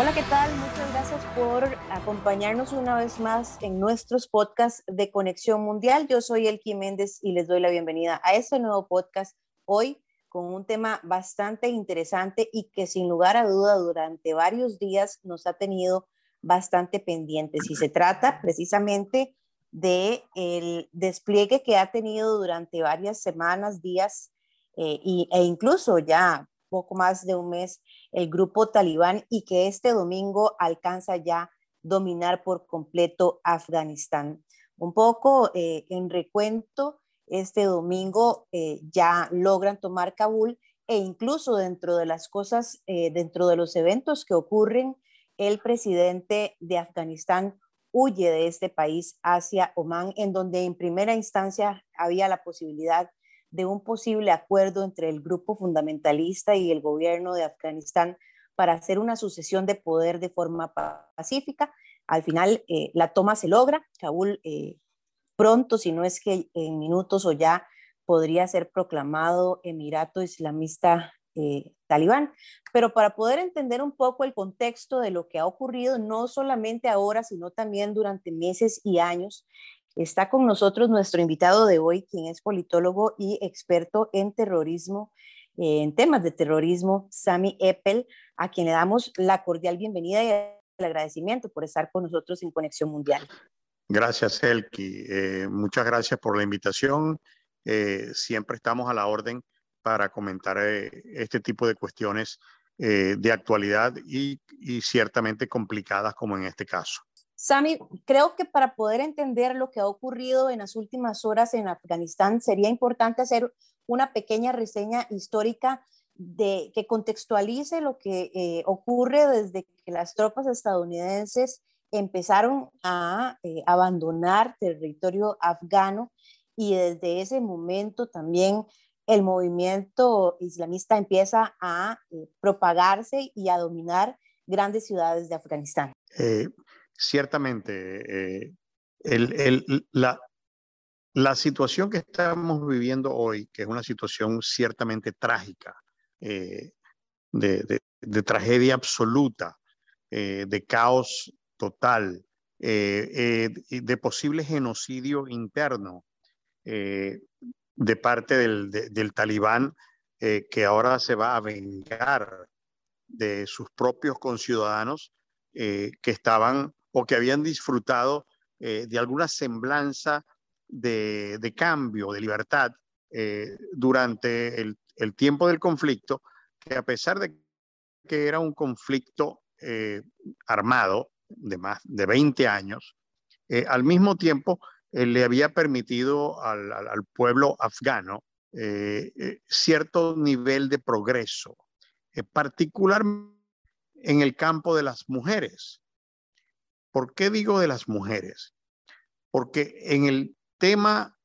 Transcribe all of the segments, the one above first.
Hola, ¿qué tal? Muchas gracias por acompañarnos una vez más en nuestros podcasts de Conexión Mundial. Yo soy Elki Méndez y les doy la bienvenida a este nuevo podcast hoy con un tema bastante interesante y que sin lugar a duda durante varios días nos ha tenido bastante pendientes. Y se trata precisamente de despliegue que ha tenido durante varias semanas, días eh, y, e incluso ya poco más de un mes el grupo talibán y que este domingo alcanza ya dominar por completo Afganistán. Un poco eh, en recuento, este domingo eh, ya logran tomar Kabul e incluso dentro de las cosas, eh, dentro de los eventos que ocurren, el presidente de Afganistán huye de este país hacia Omán, en donde en primera instancia había la posibilidad de un posible acuerdo entre el grupo fundamentalista y el gobierno de Afganistán para hacer una sucesión de poder de forma pacífica. Al final, eh, la toma se logra. Kabul eh, pronto, si no es que en minutos o ya, podría ser proclamado Emirato Islamista eh, Talibán. Pero para poder entender un poco el contexto de lo que ha ocurrido, no solamente ahora, sino también durante meses y años, Está con nosotros nuestro invitado de hoy, quien es politólogo y experto en terrorismo, eh, en temas de terrorismo, Sami Eppel, a quien le damos la cordial bienvenida y el agradecimiento por estar con nosotros en Conexión Mundial. Gracias, Elki. Eh, muchas gracias por la invitación. Eh, siempre estamos a la orden para comentar este tipo de cuestiones de actualidad y ciertamente complicadas como en este caso. Sami, creo que para poder entender lo que ha ocurrido en las últimas horas en Afganistán sería importante hacer una pequeña reseña histórica de que contextualice lo que eh, ocurre desde que las tropas estadounidenses empezaron a eh, abandonar territorio afgano y desde ese momento también el movimiento islamista empieza a eh, propagarse y a dominar grandes ciudades de Afganistán ciertamente eh, la, la, situación que estamos viviendo hoy, que es una situación ciertamente trágica, eh, de, de, tragedia absoluta, eh, de caos total, de posible genocidio interno de parte del, del talibán, que ahora se va a vengar de sus propios conciudadanos que estaban o que habían disfrutado eh, de alguna semblanza de, cambio, de libertad eh, durante el, tiempo del conflicto, que a pesar de que era un conflicto eh, armado de más de 20 años, al mismo tiempo le había permitido al, al pueblo afgano cierto nivel de progreso, particularmente en el campo de las mujeres. ¿Por qué digo de las mujeres? Porque en el tema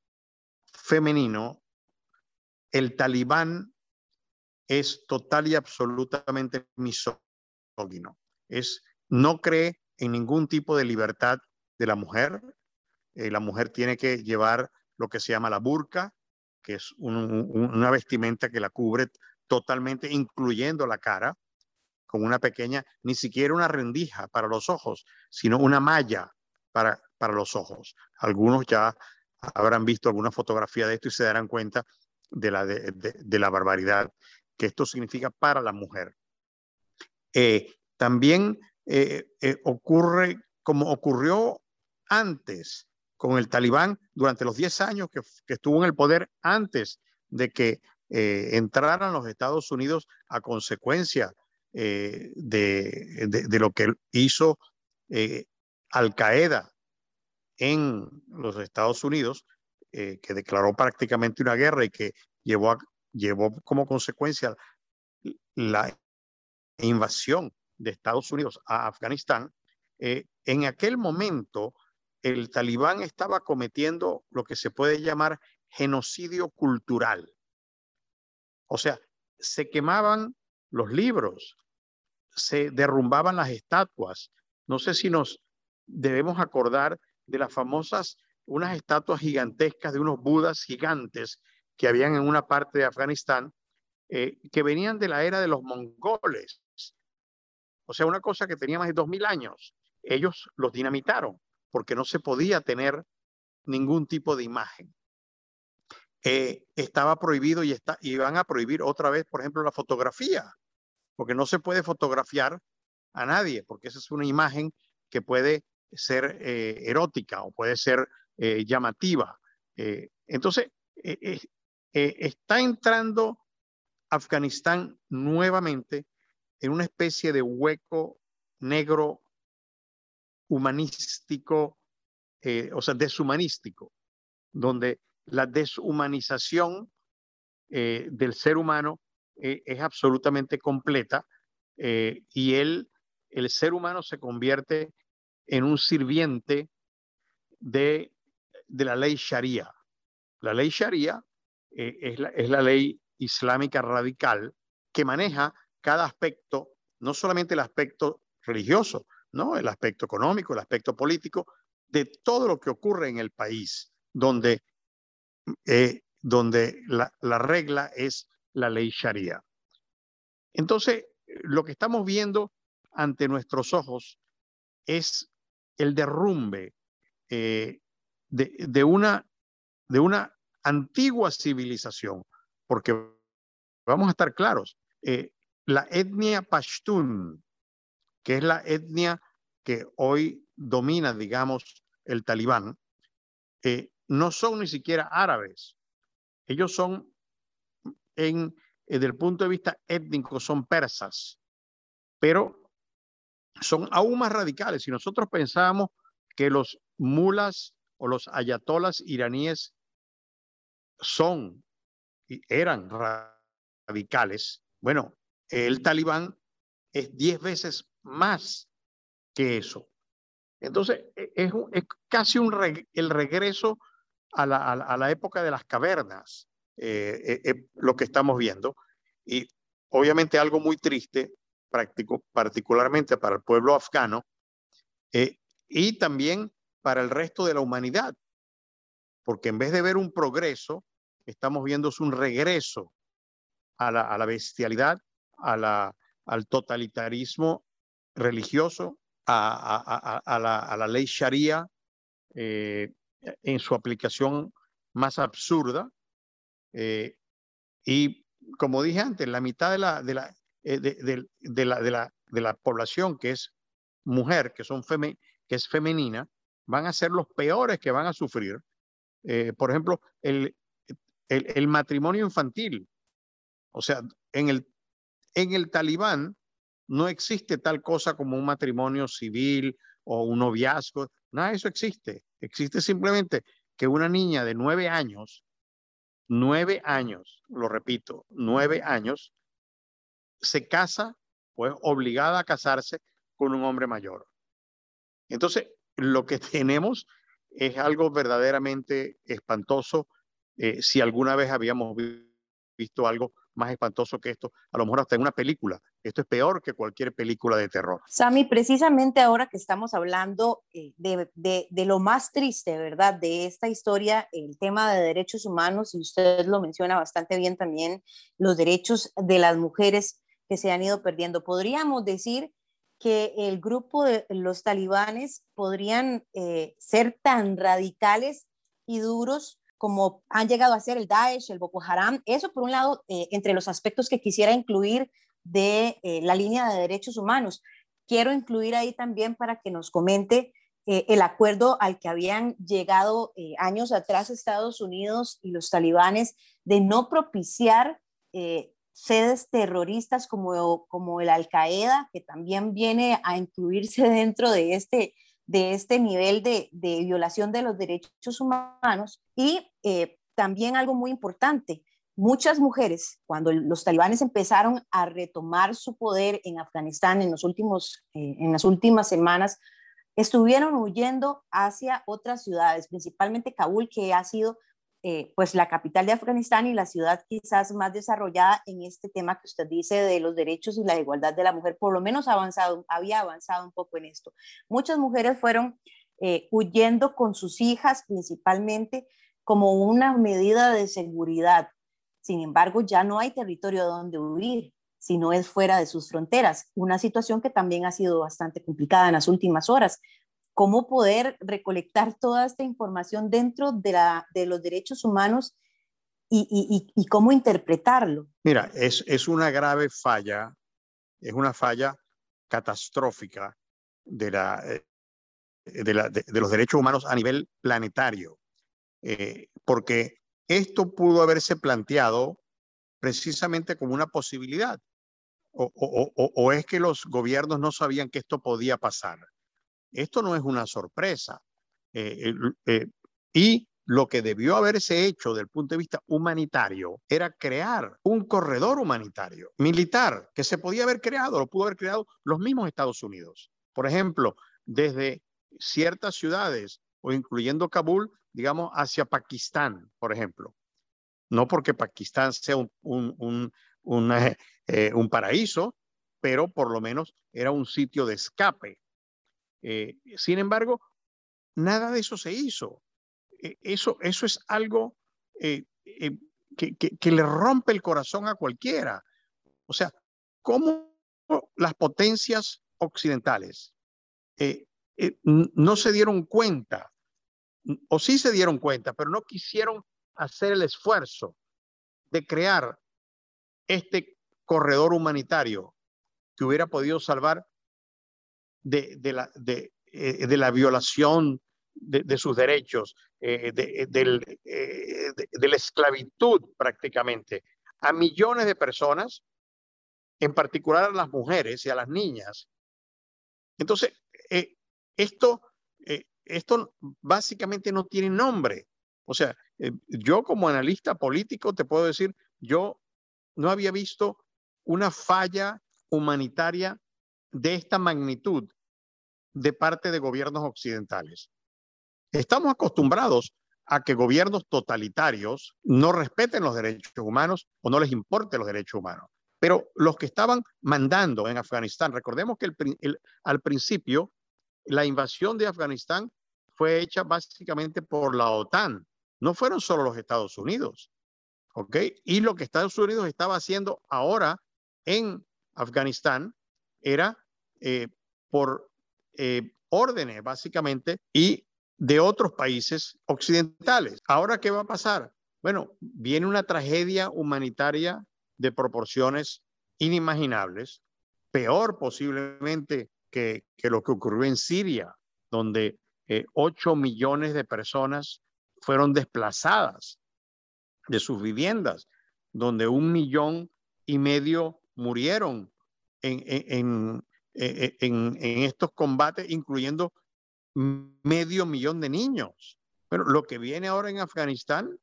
femenino, el talibán es total y absolutamente misógino. Es, no cree en ningún tipo de libertad de la mujer. Eh, la mujer tiene que llevar lo que se llama la burka, que es una vestimenta que la cubre totalmente, incluyendo la cara con una pequeña, ni siquiera una rendija para los ojos, sino una malla para, para los ojos. Algunos ya habrán visto alguna fotografía de esto y se darán cuenta de la, de, la barbaridad que esto significa para la mujer. Eh, también eh, eh, ocurre como ocurrió antes con el talibán durante los 10 años que, que, estuvo en el poder antes de que entraran los Estados Unidos a consecuencia eh, de, lo que hizo eh, Al Qaeda en los Estados Unidos, eh, que declaró prácticamente una guerra y que llevó, llevó como consecuencia la invasión de Estados Unidos a Afganistán, en aquel momento el talibán estaba cometiendo lo que se puede llamar genocidio cultural. O sea, se quemaban los libros, se derrumbaban las estatuas. No sé si nos debemos acordar de las famosas, unas estatuas gigantescas de unos budas gigantes que habían en una parte de Afganistán, eh, que venían de la era de los mongoles. o sea, una cosa que tenía más de dos mil años. Ellos los dinamitaron porque no se podía tener ningún tipo de imagen. Eh, estaba prohibido y, está, y van a prohibir otra vez, por ejemplo, la fotografía, porque no se puede fotografiar a nadie, porque esa es una imagen que puede ser eh, erótica o puede ser eh, llamativa. entonces, está entrando Afganistán nuevamente en una especie de hueco negro humanístico, o sea, deshumanístico, donde la deshumanización eh, del ser humano eh, es absolutamente completa eh, y él, el ser humano se convierte en un sirviente de, de la ley Sharia. La ley Sharia es la, es la ley islámica radical que maneja cada aspecto, no solamente el aspecto religioso, ¿no? el aspecto económico, el aspecto político, de todo lo que ocurre en el país, donde eh, donde la, regla es la ley Sharia. Entonces, lo que estamos viendo ante nuestros ojos es el derrumbe eh, de, una, de una antigua civilización, porque vamos a estar claros, eh, la etnia Pashtun, que es la etnia que hoy domina, digamos, el talibán, no son ni siquiera árabes. Ellos son, en, desde el punto de vista étnico, son persas, pero son aún más radicales. Si nosotros pensábamos que los mulas o los ayatolas iraníes son y eran radicales, bueno, el talibán es diez veces más que eso. Entonces, e, es, es casi el regreso a la, época de las cavernas, eh, eh, eh, lo que estamos viendo. Y obviamente algo muy triste, práctico, particularmente para el pueblo afgano y también para el resto de la humanidad, porque en vez de ver un progreso, estamos viendo un regreso a la, bestialidad, a la, al totalitarismo religioso, a, la, ley sharia, en su aplicación más absurda. Eh, y como dije antes, la mitad de la, de la, eh, de, la, de, la, de la población que es mujer, que, son que es femenina, van a ser los peores que van a sufrir. Eh, por ejemplo, el, el, el, matrimonio infantil. O sea, en el, en el talibán no existe tal cosa como un matrimonio civil o un noviazgo. Nada de eso existe. Existe simplemente que una niña de nueve años, nueve años, lo repito, nueve años, se casa o es obligada a casarse con un hombre mayor. Entonces, lo que tenemos es algo verdaderamente espantoso. Eh, si alguna vez habíamos visto algo más espantoso que esto, a lo mejor hasta en una película. Esto es peor que cualquier película de terror. Sami, precisamente ahora que estamos hablando eh, de, de, lo más triste, ¿verdad? De esta historia, el tema de derechos humanos, y usted lo menciona bastante bien también, los derechos de las mujeres que se han ido perdiendo. Podríamos decir que el grupo de los talibanes podrían eh, ser tan radicales y duros como han llegado a ser el Daesh, el Boko Haram. Eso, por un lado, eh, entre los aspectos que quisiera incluir de eh, la línea de derechos humanos. Quiero incluir ahí también para que nos comente eh, el acuerdo al que habían llegado años atrás Estados Unidos y los talibanes de no propiciar sedes terroristas como, como el Al-Qaeda, que también viene a incluirse dentro de este de este nivel de, violación de los derechos humanos y eh, también algo muy importante, muchas mujeres, cuando los talibanes empezaron a retomar su poder en Afganistán en, los últimos, eh, en las últimas semanas, estuvieron huyendo hacia otras ciudades, principalmente Kabul, que ha sido eh, pues la capital de Afganistán y la ciudad quizás más desarrollada en este tema que usted dice de los derechos y la igualdad de la mujer, por lo menos avanzado, había avanzado un poco en esto. Muchas mujeres fueron eh, huyendo con sus hijas principalmente como una medida de seguridad. Sin embargo, ya no hay territorio donde huir. si no es fuera de sus fronteras. Una situación que también ha sido bastante complicada en las últimas horas. ¿Cómo poder recolectar toda esta información dentro de, los derechos humanos y, cómo interpretarlo? Mira, es, una grave falla, es una falla catastrófica de, eh, los derechos humanos a nivel planetario, eh, porque esto pudo haberse planteado precisamente como una posibilidad. O, es que los gobiernos no sabían que esto podía pasar. Esto no es una sorpresa. Eh, eh, y lo que debió haberse hecho desde el punto de vista humanitario era crear un corredor humanitario militar que se podía haber creado, lo pudo haber creado los mismos Estados Unidos. Por ejemplo, desde ciertas ciudades o incluyendo Kabul, digamos, hacia Pakistán, por ejemplo. No porque Pakistán sea un, un, un, eh, un paraíso, pero por lo menos era un sitio de escape. Eh, sin embargo, nada de eso se hizo. Eh, eso, eso es algo que, que, que, le rompe el corazón a cualquiera. O sea, ¿cómo las potencias occidentales no se dieron cuenta, o sí se dieron cuenta, pero no quisieron hacer el esfuerzo de crear este corredor humanitario que hubiera podido salvar de, de, la, de, de la violación de, sus derechos, eh, de, del, eh, de, la esclavitud prácticamente, a millones de personas, en particular a las mujeres y a las niñas. Entonces, eh, esto, eh, esto básicamente no tiene nombre. O sea, eh, yo como analista político te puedo decir, yo no había visto una falla humanitaria de esta magnitud de parte de gobiernos occidentales. Estamos acostumbrados a que gobiernos totalitarios no respeten los derechos humanos o no les importen los derechos humanos. Pero los que estaban mandando en Afganistán, recordemos que al principio la invasión de Afganistán fue hecha básicamente por la OTAN, no fueron solo los Estados Unidos. ¿Ok? Y lo que Estados Unidos estaba haciendo ahora en Afganistán era eh, por eh, órdenes, básicamente, y de otros países occidentales. Ahora, ¿qué va a pasar? Bueno, viene una tragedia humanitaria de proporciones inimaginables, peor posiblemente que, lo que ocurrió en Siria, donde eh, 8 millones de personas fueron desplazadas de sus viviendas, donde un millón y medio murieron en, en, en, en estos combates, incluyendo medio millón de niños. Pero lo que viene ahora en Afganistán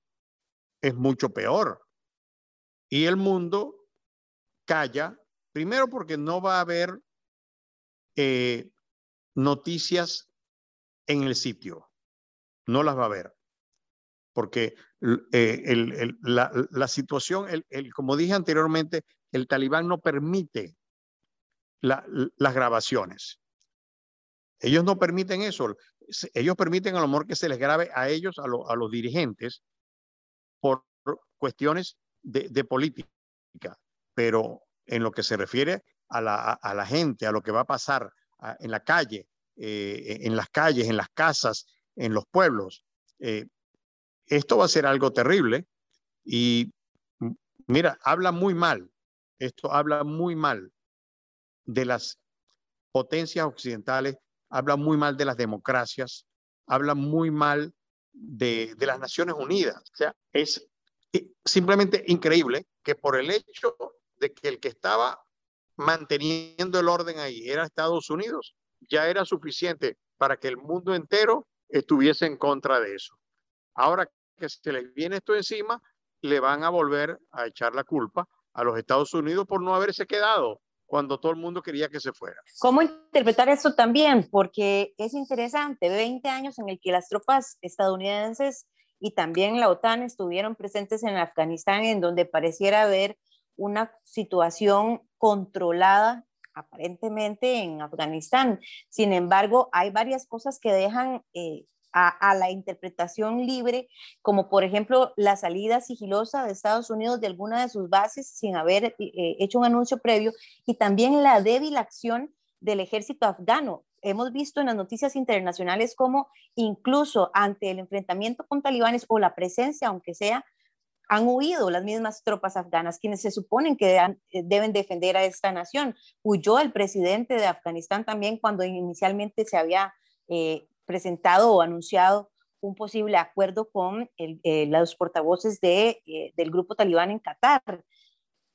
es mucho peor. Y el mundo calla, primero porque no va a haber eh, noticias en el sitio, no las va a haber. Porque eh, la, situación, el, como dije anteriormente, el talibán no permite la, las grabaciones. Ellos no permiten eso. Ellos permiten a lo mejor que se les grabe a ellos, a, lo, a los dirigentes, por cuestiones de, política. Pero en lo que se refiere a la, gente, a lo que va a pasar en la calle, eh, en las calles, en las casas, en los pueblos, eh, esto va a ser algo terrible. Y mira, habla muy mal, esto habla muy mal de las potencias occidentales habla muy mal de las democracias, habla muy mal de, de las Naciones Unidas. O sea, es simplemente increíble que por el hecho de que el que estaba manteniendo el orden ahí era Estados Unidos, ya era suficiente para que el mundo entero estuviese en contra de eso. Ahora que se les viene esto encima, le van a volver a echar la culpa a los Estados Unidos por no haberse quedado cuando todo el mundo quería que se fuera. ¿Cómo interpretar esto también? Porque es interesante, 20 años en el que las tropas estadounidenses y también la OTAN estuvieron presentes en Afganistán, en donde pareciera haber una situación controlada aparentemente en Afganistán. Sin embargo, hay varias cosas que dejan eh, a, la interpretación libre, como por ejemplo la salida sigilosa de Estados Unidos de alguna de sus bases sin haber eh, hecho un anuncio previo, y también la débil acción del ejército afgano. Hemos visto en las noticias internacionales cómo incluso ante el enfrentamiento con talibanes o la presencia, aunque sea, han huido las mismas tropas afganas, quienes se suponen que eh, deben defender a esta nación. Huyó el presidente de Afganistán también cuando inicialmente se había presentado o anunciado un posible acuerdo con eh, los portavoces de, eh, del grupo talibán en Qatar.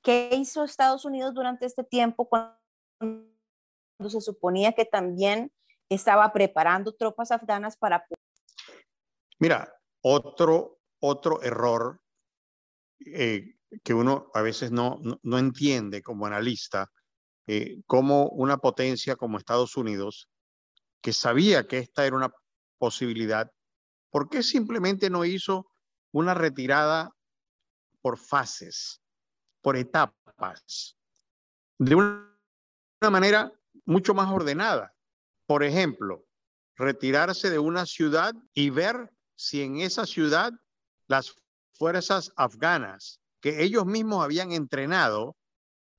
¿Qué hizo Estados Unidos durante este tiempo cuando se suponía que también estaba preparando tropas afganas para... Mira, otro, otro error eh, que uno a veces no, no, entiende como analista, como una potencia como Estados Unidos que sabía que esta era una posibilidad, ¿por qué simplemente no hizo una retirada por fases, por etapas, de una manera mucho más ordenada? Por ejemplo, retirarse de una ciudad y ver si en esa ciudad las fuerzas afganas que ellos mismos habían entrenado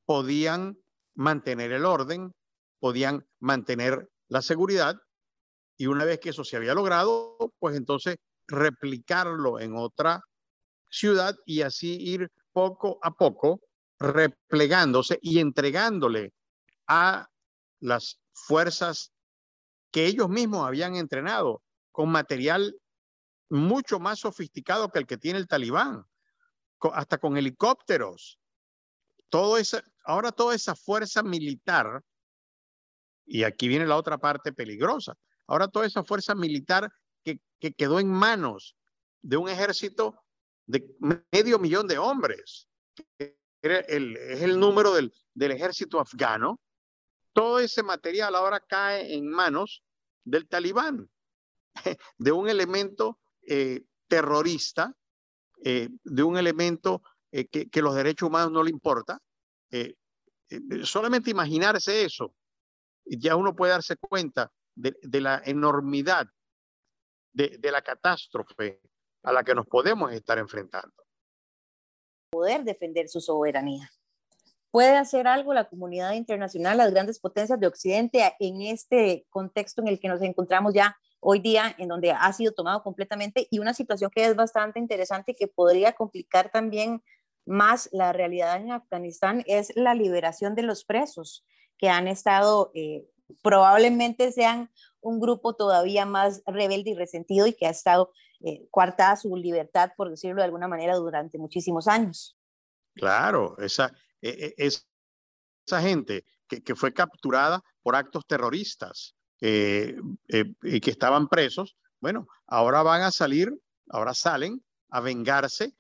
podían mantener el orden, podían mantener la seguridad y una vez que eso se había logrado, pues entonces replicarlo en otra ciudad y así ir poco a poco replegándose y entregándole a las fuerzas que ellos mismos habían entrenado con material mucho más sofisticado que el que tiene el talibán, hasta con helicópteros. Todo esa, ahora toda esa fuerza militar y aquí viene la otra parte peligrosa. Ahora toda esa fuerza militar que, quedó en manos de un ejército de medio millón de hombres, es el número del, ejército afgano, todo ese material ahora cae en manos del talibán, de un elemento eh, terrorista, eh, de un elemento eh, que, los derechos humanos no le importa. solamente imaginarse eso, ya uno puede darse cuenta de, la enormidad de, la catástrofe a la que nos podemos estar enfrentando. Poder defender su soberanía. ¿Puede hacer algo la comunidad internacional, las grandes potencias de Occidente en este contexto en el que nos encontramos ya hoy día, en donde ha sido tomado completamente y una situación que es bastante interesante y que podría complicar también más la realidad en Afganistán es la liberación de los presos que han estado, eh, probablemente sean un grupo todavía más rebelde y resentido y que ha estado eh, coartada su libertad, por decirlo de alguna manera, durante muchísimos años. Claro, esa, e, e, esa gente que, que, fue capturada por actos terroristas eh, y que estaban presos, bueno, ahora van a salir, ahora salen a vengarse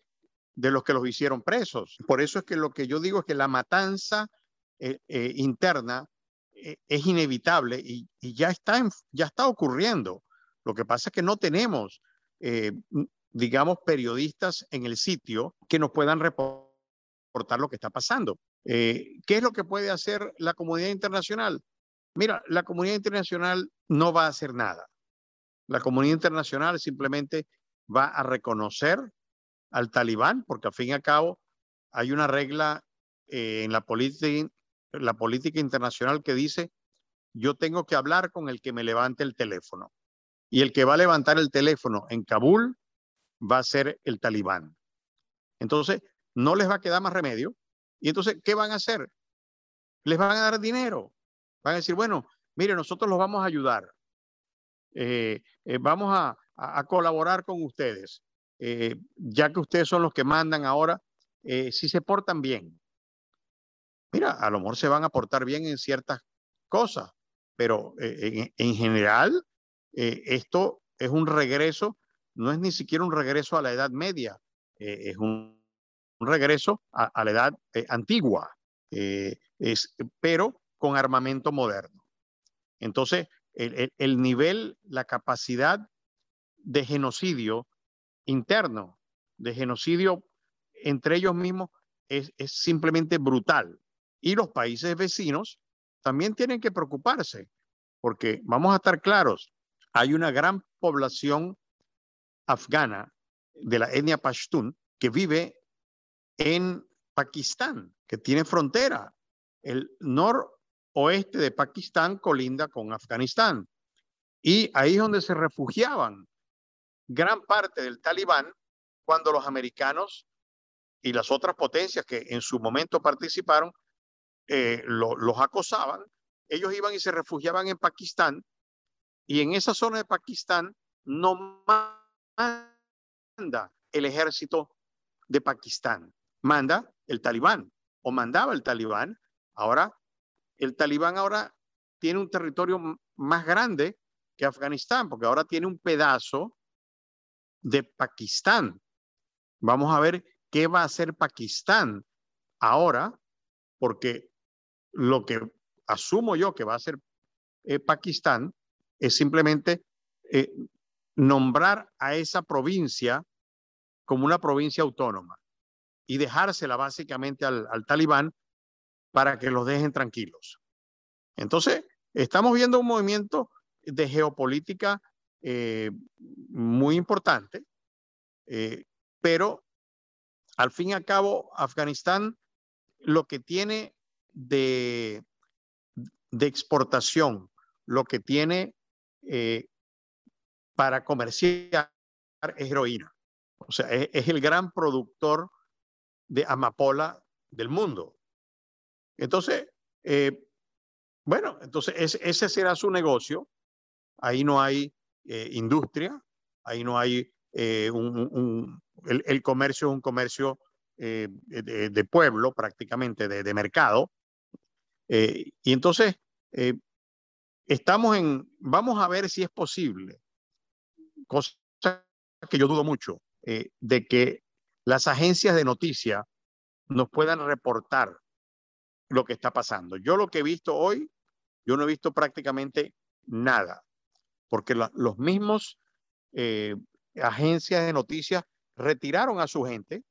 de los que los hicieron presos. Por eso es que lo que yo digo es que la matanza eh, eh, interna eh, es inevitable y, ya, está ya está ocurriendo. Lo que pasa es que no tenemos, digamos, periodistas en el sitio que nos puedan reportar lo que está pasando. ¿Qué es lo que puede hacer la comunidad internacional? Mira, la comunidad internacional no va a hacer nada. La comunidad internacional simplemente va a reconocer al talibán, porque al fin y al cabo hay una regla en la la política internacional que dice, yo tengo que hablar con el que me levante el teléfono. Y el que va a levantar el teléfono en Kabul va a ser el talibán. Entonces, no les va a quedar más remedio. Y entonces, ¿qué van a hacer? Les van a dar dinero. Van a decir, bueno, mire, nosotros los vamos a ayudar. Eh, eh, vamos a, colaborar con ustedes. Eh, ya que ustedes son los que mandan ahora, si se portan bien, mira, a lo mejor se van a portar bien en ciertas cosas, pero eh, en, general eh, esto es un regreso, no es ni siquiera un regreso a la edad media, eh, es un, regreso a, la edad antigua, es, pero con armamento moderno. Entonces, el, nivel, la capacidad de genocidio interno, de genocidio entre ellos mismos, es, es simplemente brutal. Y los países vecinos también tienen que preocuparse, porque vamos a estar claros, hay una gran población afgana de la etnia Pashtun que vive en Pakistán, que tiene frontera. El noroeste de Pakistán colinda con Afganistán. Y ahí es donde se refugiaban gran parte del talibán cuando los americanos y las otras potencias que en su momento participaron eh, los acosaban. Ellos iban y se refugiaban en Pakistán y en esa zona de Pakistán no manda el ejército de Pakistán, manda el talibán o mandaba el talibán. Ahora, el talibán ahora tiene un territorio más grande que Afganistán, porque ahora tiene un pedazo de Pakistán. Vamos a ver qué va a hacer Pakistán ahora, porque lo que asumo yo que va a hacer eh, Pakistán es simplemente eh, nombrar a esa provincia como una provincia autónoma y dejársela básicamente al, talibán para que los dejen tranquilos. Entonces, estamos viendo un movimiento de geopolítica eh, muy importante, eh, pero al fin y al cabo, Afganistán lo que tiene de, de exportación, lo que tiene eh, para comerciar es heroína. O sea, es, el gran productor de amapola del mundo. Entonces, eh, bueno, entonces ese será su negocio. Ahí no hay eh, industria, ahí no hay un, el, comercio es un comercio de, pueblo prácticamente, de, de mercado. y entonces, estamos en, vamos a ver si es posible, cosa que yo dudo mucho, eh, de que las agencias de noticias nos puedan reportar lo que está pasando. Yo lo que he visto hoy, yo no he visto prácticamente nada, porque los mismos eh, agencias de noticias retiraron a su gente,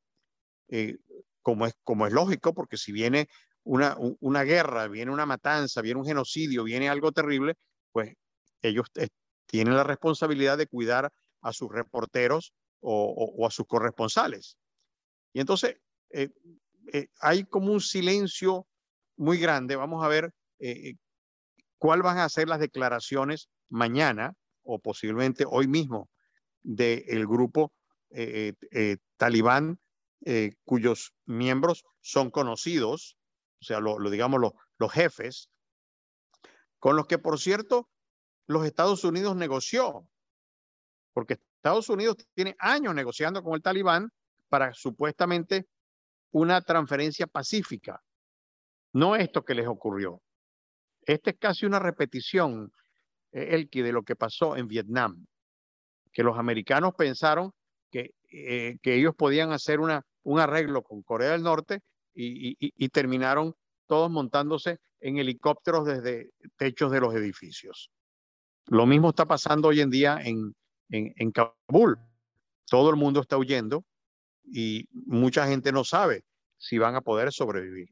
eh, como, es, como es lógico, porque si viene una, una guerra, viene una matanza, viene un genocidio, viene algo terrible, pues ellos eh, tienen la responsabilidad de cuidar a sus reporteros o, a sus corresponsales. Y entonces hay como un silencio muy grande. Vamos a ver cuál van a ser las declaraciones mañana o posiblemente hoy mismo del grupo talibán cuyos miembros son conocidos o sea, lo, digamos los jefes, con los que, por cierto, los Estados Unidos negoció, porque Estados Unidos tiene años negociando con el talibán para supuestamente una transferencia pacífica. No esto que les ocurrió. Este es casi una repetición, eh, el de lo que pasó en Vietnam, que los americanos pensaron que, eh, ellos podían hacer una, un arreglo con Corea del Norte y, terminaron todos montándose en helicópteros desde techos de los edificios. Lo mismo está pasando hoy en día en, en, Kabul. Todo el mundo está huyendo y mucha gente no sabe si van a poder sobrevivir.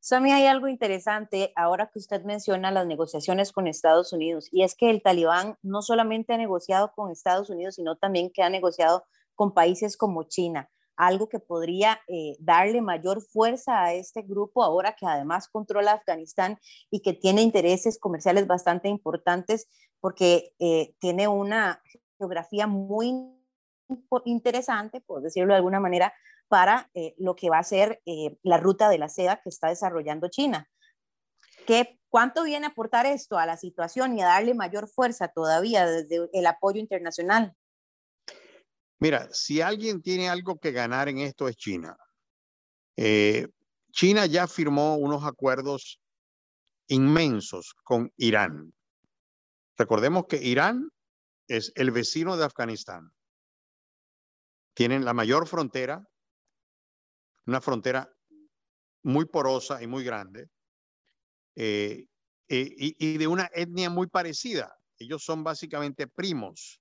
Sami, hay algo interesante ahora que usted menciona las negociaciones con Estados Unidos, y es que el talibán no solamente ha negociado con Estados Unidos, sino también que ha negociado con países como China algo que podría eh, darle mayor fuerza a este grupo ahora que además controla Afganistán y que tiene intereses comerciales bastante importantes porque eh, tiene una geografía muy interesante, por decirlo de alguna manera, para eh, lo que va a ser la ruta de la seda que está desarrollando China. ¿Qué, ¿Cuánto viene a aportar esto a la situación y a darle mayor fuerza todavía desde el apoyo internacional? Mira, si alguien tiene algo que ganar en esto es China. Eh, China ya firmó unos acuerdos inmensos con Irán. Recordemos que Irán es el vecino de Afganistán. Tienen la mayor frontera, una frontera muy porosa y muy grande, eh, eh, y de una etnia muy parecida. Ellos son básicamente primos.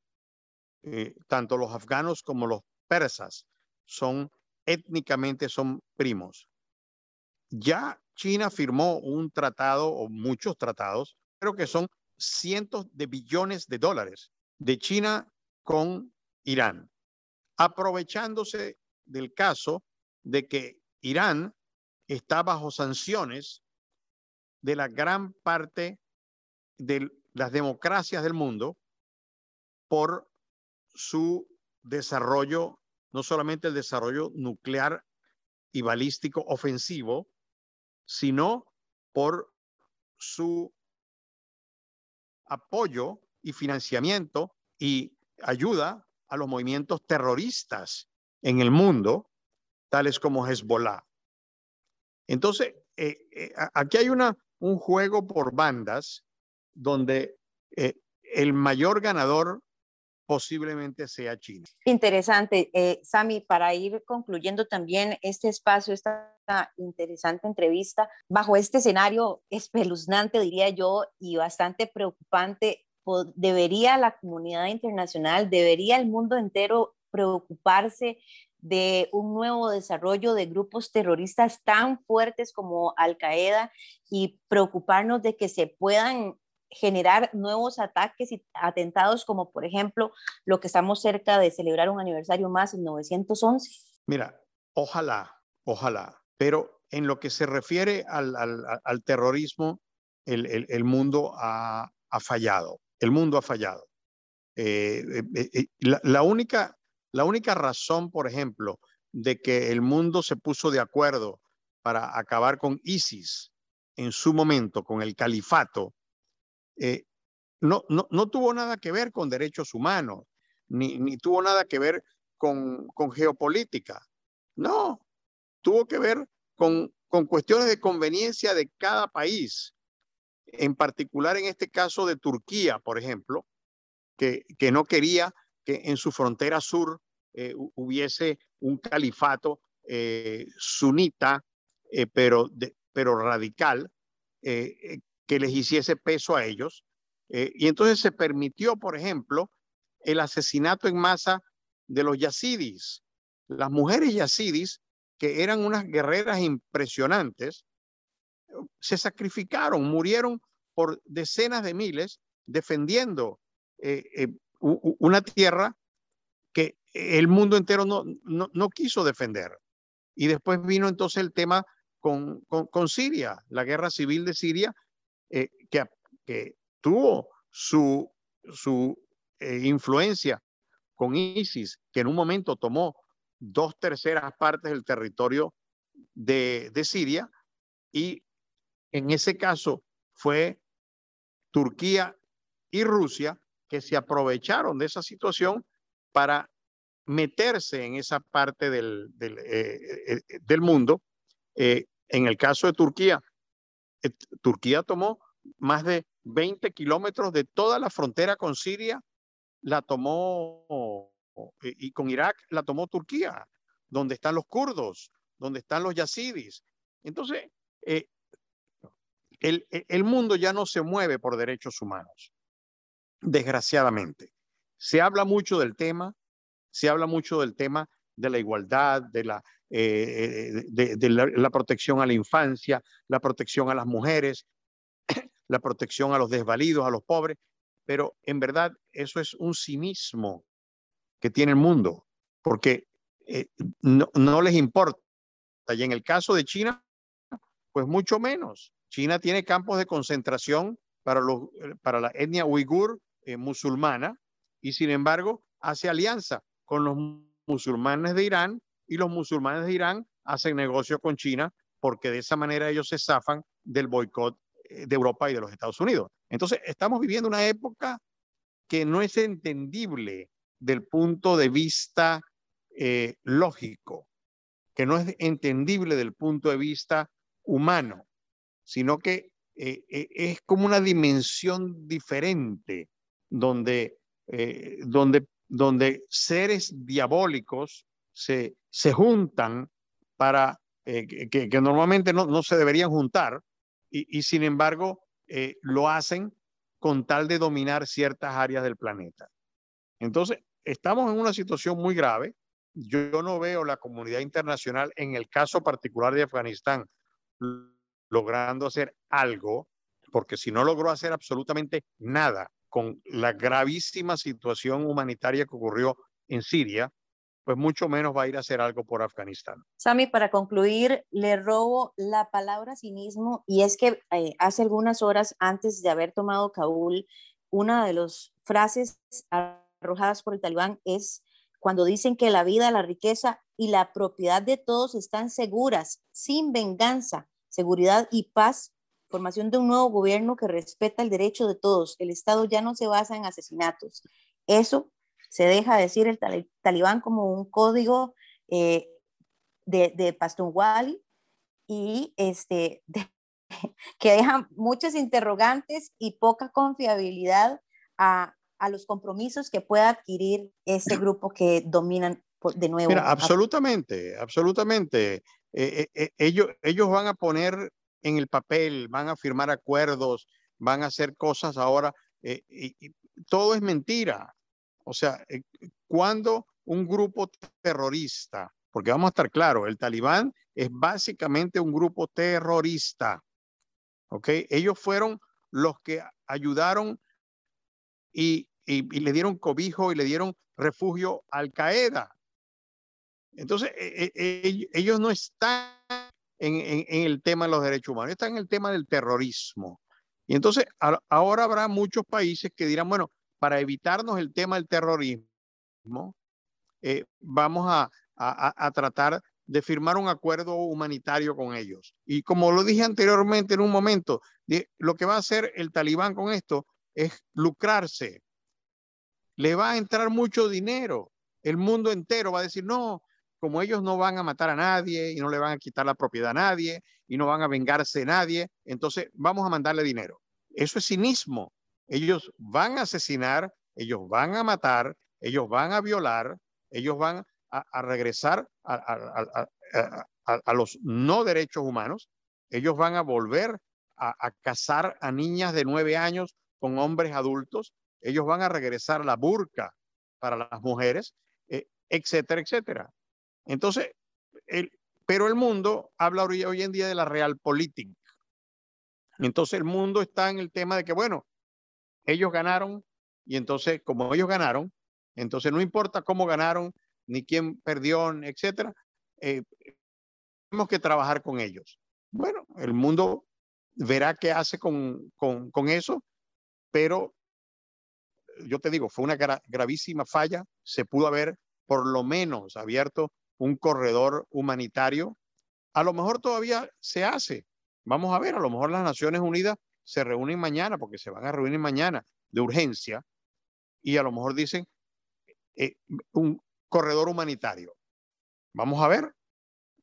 Eh, tanto los afganos como los persas son étnicamente son primos. Ya China firmó un tratado o muchos tratados, pero que son cientos de billones de dólares de China con Irán, aprovechándose del caso de que Irán está bajo sanciones de la gran parte de las democracias del mundo por su desarrollo, no solamente el desarrollo nuclear y balístico ofensivo, sino por su apoyo y financiamiento y ayuda a los movimientos terroristas en el mundo, tales como Hezbollah. Entonces, eh, eh, aquí hay una, un juego por bandas donde eh, el mayor ganador posiblemente sea China. Interesante. Eh, Sami, para ir concluyendo también este espacio, esta interesante entrevista, bajo este escenario espeluznante, diría yo, y bastante preocupante, debería la comunidad internacional, debería el mundo entero preocuparse de un nuevo desarrollo de grupos terroristas tan fuertes como Al Qaeda y preocuparnos de que se puedan generar nuevos ataques y atentados, como por ejemplo lo que estamos cerca de celebrar un aniversario más en 911? Mira, ojalá, ojalá, pero en lo que se refiere al, al, terrorismo, el, el, mundo ha, ha, fallado, el mundo ha fallado. Eh, eh, eh, la, la, única, la única razón, por ejemplo, de que el mundo se puso de acuerdo para acabar con ISIS en su momento, con el califato, eh, no, no, no, tuvo nada que ver con derechos humanos, ni, ni tuvo nada que ver con, con, geopolítica. No, tuvo que ver con, con cuestiones de conveniencia de cada país, en particular en este caso de Turquía, por ejemplo, que, que no quería que en su frontera sur eh, hubiese un califato eh, sunita, eh, pero, pero radical, que les hiciese peso a ellos. Y entonces se permitió, por ejemplo, el asesinato en masa de los yazidis. Las mujeres yazidis, que eran unas guerreras impresionantes, se sacrificaron, murieron por decenas de miles defendiendo una tierra que el mundo entero no, no, no, quiso defender. Y después vino entonces el tema con, con, Siria, la guerra civil de Siria, eh, que, que, tuvo su, su eh, influencia con ISIS, que en un momento tomó dos terceras partes del territorio de, de Siria, y en ese caso fue Turquía y Rusia que se aprovecharon de esa situación para meterse en esa parte del, del, eh, eh del mundo. Eh, en el caso de Turquía, eh, Turquía tomó más de 20 kilómetros de toda la frontera con Siria, la tomó, eh, y con Irak la tomó Turquía, donde están los kurdos, donde están los yazidis. Entonces, eh, el, el mundo ya no se mueve por derechos humanos, desgraciadamente. Se habla mucho del tema, se habla mucho del tema de la igualdad, de la, eh, de, de la, protección a la infancia, la protección a las mujeres, la protección a los desvalidos, a los pobres, pero en verdad eso es un cinismo que tiene el mundo, porque eh, no, no les importa. Y en el caso de China, pues mucho menos. China tiene campos de concentración para, los, para la etnia uigur eh, musulmana y sin embargo hace alianza con los musulmanes de Irán y los musulmanes de Irán hacen negocio con China porque de esa manera ellos se zafan del boicot eh, de Europa y de los Estados Unidos. Entonces, estamos viviendo una época que no es entendible del punto de vista eh, lógico, que no es entendible del punto de vista humano, sino que es como una dimensión diferente donde, eh, donde, donde seres diabólicos se, se juntan para que, que, normalmente no, no se deberían juntar y, y sin embargo eh, lo hacen con tal de dominar ciertas áreas del planeta. Entonces, estamos en una situación muy grave. Yo no veo la comunidad internacional, en el caso particular de Afganistán, logrando hacer algo porque si no logró hacer absolutamente nada con la gravísima situación humanitaria que ocurrió en Siria, pues mucho menos va a ir a hacer algo por Afganistán. Sami, para concluir, le robo la palabra cinismo y es que eh, hace algunas horas antes de haber tomado Kabul, una de las frases arrojadas por el talibán es cuando dicen que la vida, la riqueza y la propiedad de todos están seguras, sin venganza, seguridad y paz formación de un nuevo gobierno que respeta el derecho de todos. El Estado ya no se basa en asesinatos. Eso se deja decir el talibán como un código eh, de, de Pastunwali y este, que deja muchos interrogantes y poca confiabilidad a, a los compromisos que pueda adquirir ese grupo que dominan de nuevo. Mira, absolutamente, absolutamente. Eh, eh, ellos, ellos van a poner en el papel, van a firmar acuerdos, van a hacer cosas ahora, eh, y, todo es mentira. O sea, eh, cuando un grupo terrorista, porque vamos a estar claros, el talibán es básicamente un grupo terrorista, ¿ok? Ellos fueron los que ayudaron y, y, le dieron cobijo y le dieron refugio Al Qaeda. Entonces, e, ellos no están en, el tema de los derechos humanos, está en el tema del terrorismo. Y entonces ahora habrá muchos países que dirán, bueno, para evitarnos el tema del terrorismo, eh, vamos a, a, tratar de firmar un acuerdo humanitario con ellos. Y como lo dije anteriormente en un momento, lo que va a hacer el talibán con esto es lucrarse. Le va a entrar mucho dinero. El mundo entero va a decir, no, como ellos no van a matar a nadie y no le van a quitar la propiedad a nadie y no van a vengarse de nadie, entonces vamos a mandarle dinero. Eso es cinismo. Ellos van a asesinar, ellos van a matar, ellos van a violar, ellos van a, regresar a, los no derechos humanos, ellos van a volver a, casar a niñas de nueve años con hombres adultos, ellos van a regresar la burka para las mujeres, eh, etcétera, etcétera. Entonces, el, pero el mundo habla hoy, en día de la realpolitik. Entonces el mundo está en el tema de que, bueno, ellos ganaron y entonces como ellos ganaron, entonces no importa cómo ganaron, ni quién perdió, etcétera, eh, tenemos que trabajar con ellos. Bueno, el mundo verá qué hace con, con eso, pero yo te digo, fue una gravísima falla, se pudo haber por lo menos abierto un corredor humanitario. A lo mejor todavía se hace. Vamos a ver, a lo mejor las Naciones Unidas se reúnen mañana, porque se van a reunir mañana de urgencia, y a lo mejor dicen eh, un corredor humanitario. Vamos a ver.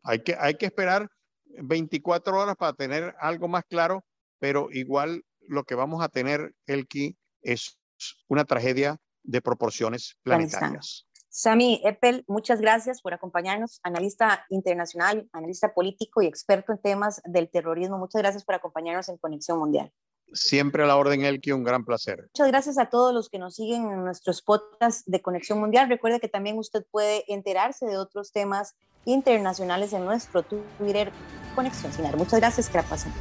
Hay que, hay que esperar 24 horas para tener algo más claro, pero igual lo que vamos a tener, Elki, es una tragedia de proporciones planetarias. Sami Eppel, muchas gracias por acompañarnos, analista internacional, analista político y experto en temas del terrorismo. Muchas gracias por acompañarnos en Conexión Mundial. Siempre a la orden, Elki, un gran placer. Muchas gracias a todos los que nos siguen en nuestros podcasts de Conexión Mundial. Recuerde que también usted puede enterarse de otros temas internacionales en nuestro Twitter Conexión Sinar. Muchas gracias, que la pasen.